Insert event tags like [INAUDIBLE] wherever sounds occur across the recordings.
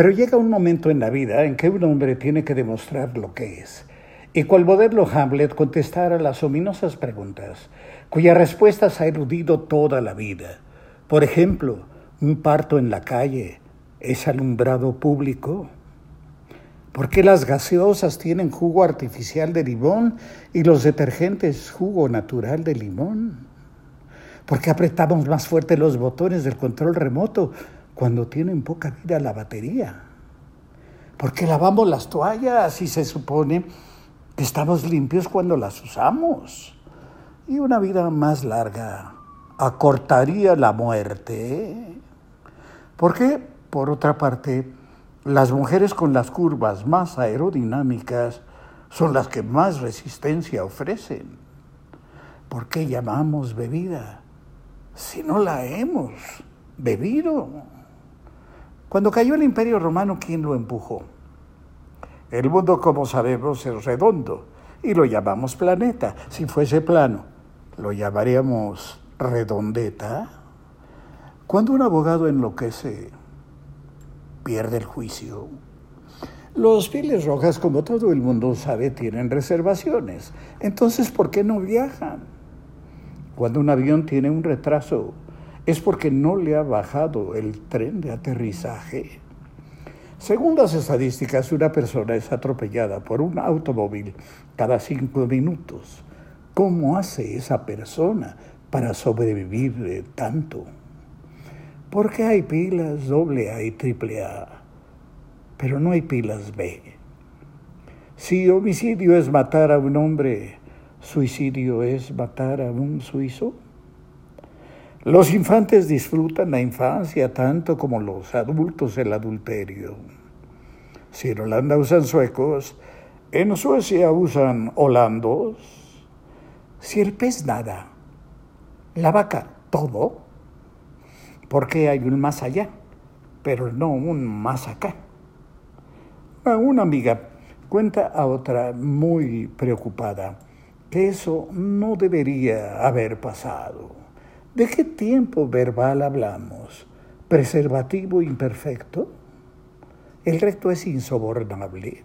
Pero llega un momento en la vida en que un hombre tiene que demostrar lo que es. Y cual moderno Hamlet contestara las ominosas preguntas, cuyas respuestas ha eludido toda la vida. Por ejemplo, un parto en la calle es alumbrado público. ¿Por qué las gaseosas tienen jugo artificial de limón y los detergentes jugo natural de limón? ¿Por qué apretamos más fuerte los botones del control remoto cuando tienen poca vida la batería? ¿Por qué lavamos las toallas y se supone que estamos limpios cuando las usamos? Y una vida más larga acortaría la muerte. ¿Por qué? Por otra parte, las mujeres con las curvas más aerodinámicas son las que más resistencia ofrecen. ¿Por qué llamamos bebida si no la hemos bebido? Cuando cayó el imperio romano, ¿quién lo empujó? El mundo, como sabemos, es redondo y lo llamamos planeta. Si fuese plano, lo llamaríamos redondeta. Cuando un abogado enloquece, pierde el juicio. Los pieles rojas, como todo el mundo sabe, tienen reservaciones. Entonces, ¿por qué no viajan? Cuando un avión tiene un retraso, es porque no le ha bajado el tren de aterrizaje. Según las estadísticas, una persona es atropellada por un automóvil cada cinco minutos. ¿Cómo hace esa persona para sobrevivir tanto? ¿Por qué hay pilas AA y AAA, pero no hay pilas B? Si homicidio es matar a un hombre, suicidio es matar a un suizo. Los infantes disfrutan la infancia tanto como los adultos el adulterio. Si en Holanda usan suecos, en Suecia usan holandos. Si el pez nada, la vaca todo, porque hay un más allá, pero no un más acá. Una amiga cuenta a otra muy preocupada que eso no debería haber pasado. ¿De qué tiempo verbal hablamos? ¿Preservativo imperfecto? El recto es insobornable.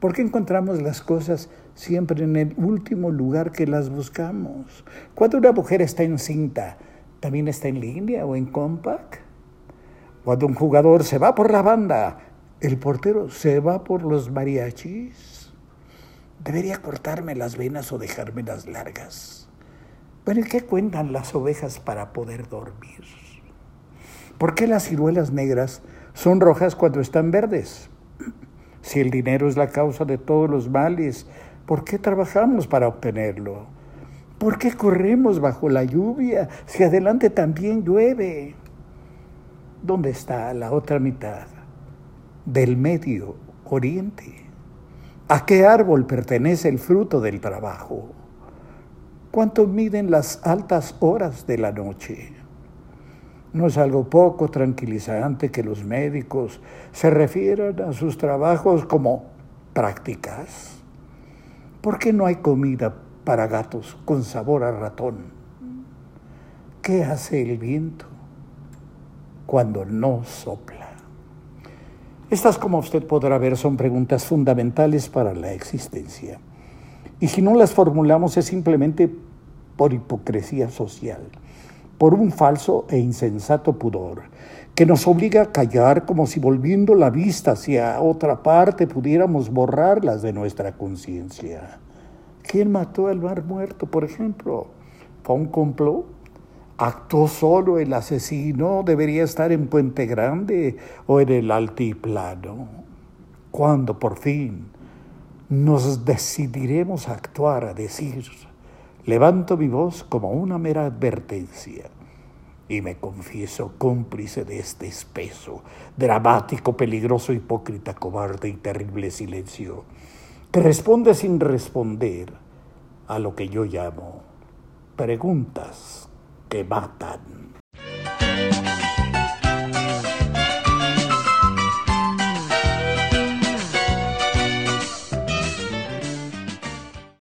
¿Por qué encontramos las cosas siempre en el último lugar que las buscamos? Cuando una mujer está encinta, también está en línea o en compact. Cuando un jugador se va por la banda, el portero se va por los mariachis. Debería cortarme las venas o dejármelas largas. ¿Y qué cuentan las ovejas para poder dormir? ¿Por qué las ciruelas negras son rojas cuando están verdes? [CLEARS THROAT] Si el dinero es la causa de todos los males, ¿por qué trabajamos para obtenerlo? ¿Por qué corremos bajo la lluvia si adelante también llueve? ¿Dónde está la otra mitad del medio oriente? ¿A qué árbol pertenece el fruto del trabajo? ¿Cuánto miden las altas horas de la noche? No es algo poco tranquilizante que los médicos se refieran a sus trabajos como prácticas. ¿Por qué no hay comida para gatos con sabor a ratón. ¿Qué hace el viento cuando no sopla? Estas, como usted podrá ver, son preguntas fundamentales para la existencia. Y si no las formulamos es simplemente por hipocresía social, por un falso e insensato pudor, que nos obliga a callar como si volviendo la vista hacia otra parte pudiéramos borrarlas de nuestra conciencia. ¿Quién mató al mar muerto, por ejemplo? ¿Fue un complot? ¿Actuó solo el asesino? ¿Debería estar en Puente Grande o en el altiplano? ¿Cuándo por fin nos decidiremos a actuar, a decir, levanto mi voz como una mera advertencia y me confieso cómplice de este espeso, dramático, peligroso, hipócrita, cobarde y terrible silencio? que responde sin responder a lo que yo llamo preguntas que matan.